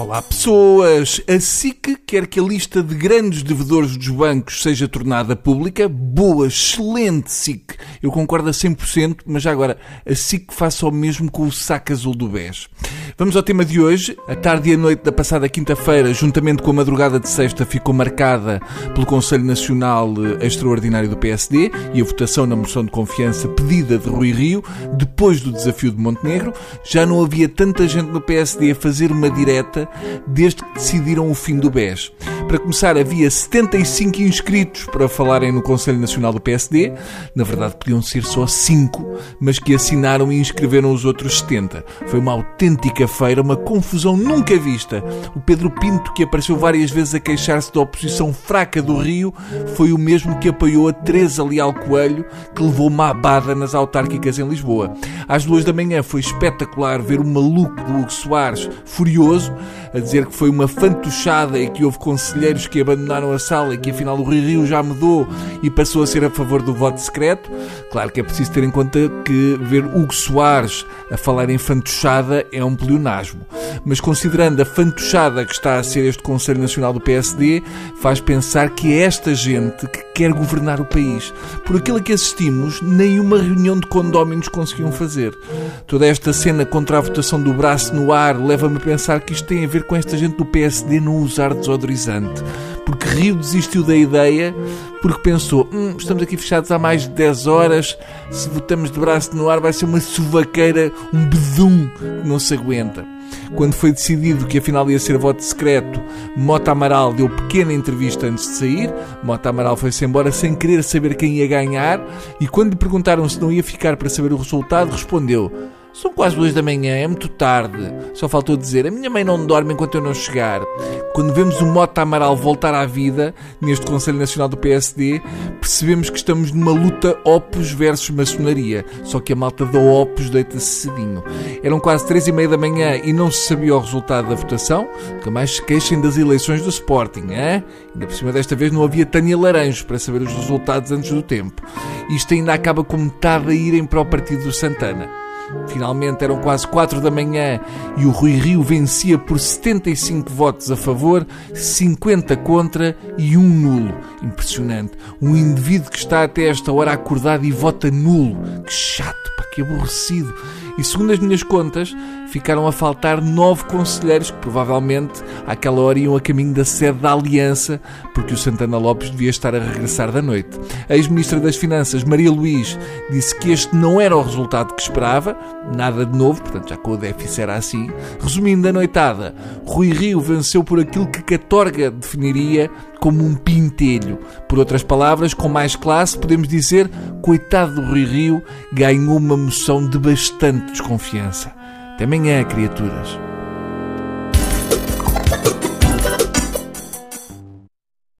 Olá pessoas! A SIC quer que a lista de grandes devedores dos bancos seja tornada pública. Boa, excelente SIC! Eu concordo a 100%, mas já agora, a SIC faça o mesmo com o saco azul do BES. Vamos ao tema de hoje. A tarde e a noite da passada quinta-feira, juntamente com a madrugada de sexta, ficou marcada pelo Conselho Nacional Extraordinário do PSD e a votação na moção de confiança pedida de Rui Rio, depois do desafio de Montenegro. Já não havia tanta gente no PSD a fazer uma direta desde que decidiram o fim do BES. Para começar, havia 75 inscritos para falarem no Conselho Nacional do PSD. Na verdade, podiam ser só 5, mas que assinaram e inscreveram os outros 70. Foi uma autêntica feira, uma confusão nunca vista. O Pedro Pinto, que apareceu várias vezes a queixar-se da oposição fraca do Rio, foi o mesmo que apoiou a Teresa Leal Coelho, que levou uma abada nas autárquicas em Lisboa. Às duas da manhã foi espetacular ver o maluco do Hugo Soares, furioso, a dizer que foi uma fantochada e que houve conselheiros que abandonaram a sala e que afinal o Rio Rio já mudou e passou a ser a favor do voto secreto. Claro que é preciso ter em conta que ver Hugo Soares a falar em fantochada é um pleonasmo. Mas considerando a fantochada que está a ser este Conselho Nacional do PSD, faz pensar que é esta gente que quer governar o país. Por aquilo que assistimos, nenhuma reunião de condóminos conseguiam fazer. Toda esta cena contra a votação do braço no ar leva-me a pensar que isto tem a ver com esta gente do PSD não usar desodorizante. Porque Rio desistiu da ideia porque pensou: hum, estamos aqui fechados há mais de 10 horas, se votamos de braço no ar vai ser uma suvaqueira, um bedum que não se aguenta. Quando foi decidido que afinal ia ser voto secreto, Mota Amaral deu pequena entrevista antes de sair. Mota Amaral foi-se embora sem querer saber quem ia ganhar e quando lhe perguntaram se não ia ficar para saber o resultado, respondeu: são quase duas da manhã, é muito tarde. Só faltou dizer: a minha mãe não dorme enquanto eu não chegar. Quando vemos o Mota Amaral voltar à vida, neste Conselho Nacional do PSD, percebemos que estamos numa luta Opus versus maçonaria. Só que a malta da Opus deita-se cedinho. Eram quase três e meia da manhã e não se sabia o resultado da votação. Que mais se queixem das eleições do Sporting, é? Ainda por cima desta vez não havia Tânia Laranjo para saber os resultados antes do tempo. Isto ainda acaba com metade a irem para o partido do Santana. Finalmente eram quase 4 da manhã e o Rui Rio vencia por 75 votos a favor, 50 contra e um nulo. Impressionante. Um indivíduo que está até esta hora acordado e vota nulo. Que chato, pá, que aborrecido. E segundo as minhas contas, ficaram a faltar nove conselheiros que provavelmente àquela hora iam a caminho da sede da Aliança, porque o Santana Lopes devia estar a regressar da noite. A ex-ministra das Finanças, Maria Luís, disse que este não era o resultado que esperava, nada de novo, portanto já com o déficit era assim. Resumindo a noitada, Rui Rio venceu por aquilo que Catorga definiria como um pintelho. Por outras palavras, com mais classe, podemos dizer, coitado do Rui Rio, ganhou uma moção de bastante desconfiança. Até amanhã, criaturas.